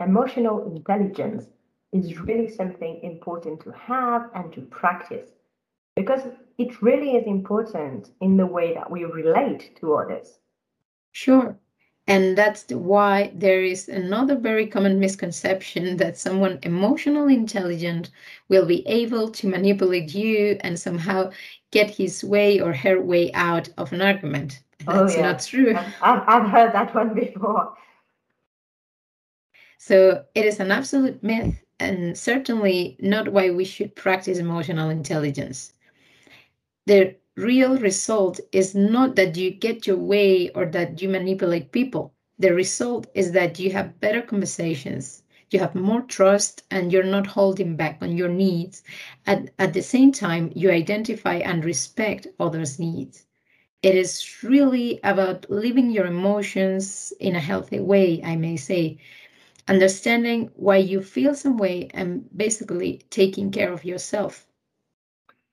emotional intelligence is really something important to have and to practice because it really is important in the way that we relate to others. Sure. And that's why there is another very common misconception that someone emotionally intelligent will be able to manipulate you and somehow get his way or her way out of an argument. Oh, That's yeah. not true. I've, I've heard that one before. So it is an absolute myth and certainly not why we should practice emotional intelligence. The real result is not that you get your way or that you manipulate people. The result is that you have better conversations, you have more trust, and you're not holding back on your needs. At, at the same time, you identify and respect others' needs. It is really about living your emotions in a healthy way, I may say, understanding why you feel some way and basically taking care of yourself.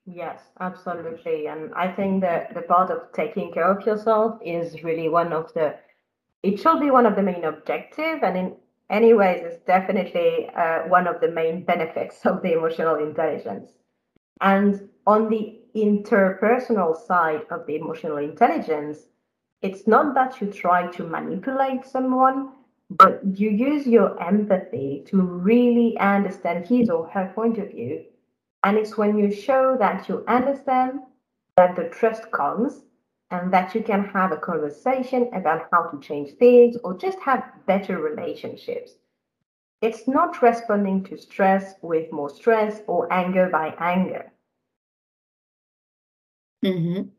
Yes, absolutely. And I think that the part of taking care of yourself is really one of the, it should be one of the main objective. And in any ways, it's definitely uh, one of the main benefits of the emotional intelligence. And on the interpersonal side of the emotional intelligence, it's not that you try to manipulate someone, but you use your empathy to really understand his or her point of view and it's when you show that you understand that the trust comes and that you can have a conversation about how to change things or just have better relationships. It's not responding to stress with more stress or anger by anger. Mm-hmm.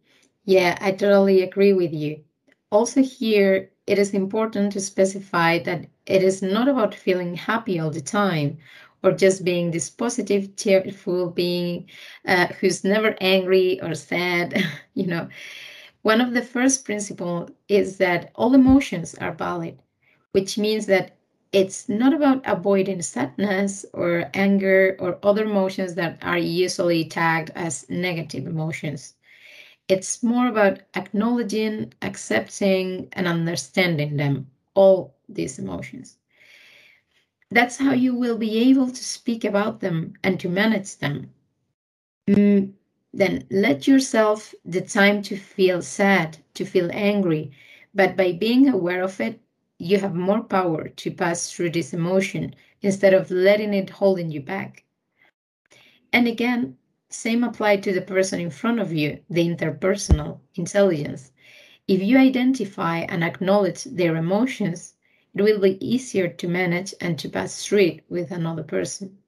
Yeah, I totally agree with you. Also, here it is important to specify that it is not about feeling happy all the time or just being this positive, cheerful being uh, who's never angry or sad. you know, one of the first principles is that all emotions are valid, which means that it's not about avoiding sadness or anger or other emotions that are usually tagged as negative emotions. It's more about acknowledging, accepting, and understanding them, all these emotions. That's how you will be able to speak about them and to manage them. Mm, then let yourself the time to feel sad, to feel angry, but by being aware of it, you have more power to pass through this emotion instead of letting it holding you back. And again, same apply to the person in front of you, the interpersonal intelligence. If you identify and acknowledge their emotions, it will be easier to manage and to pass through it with another person.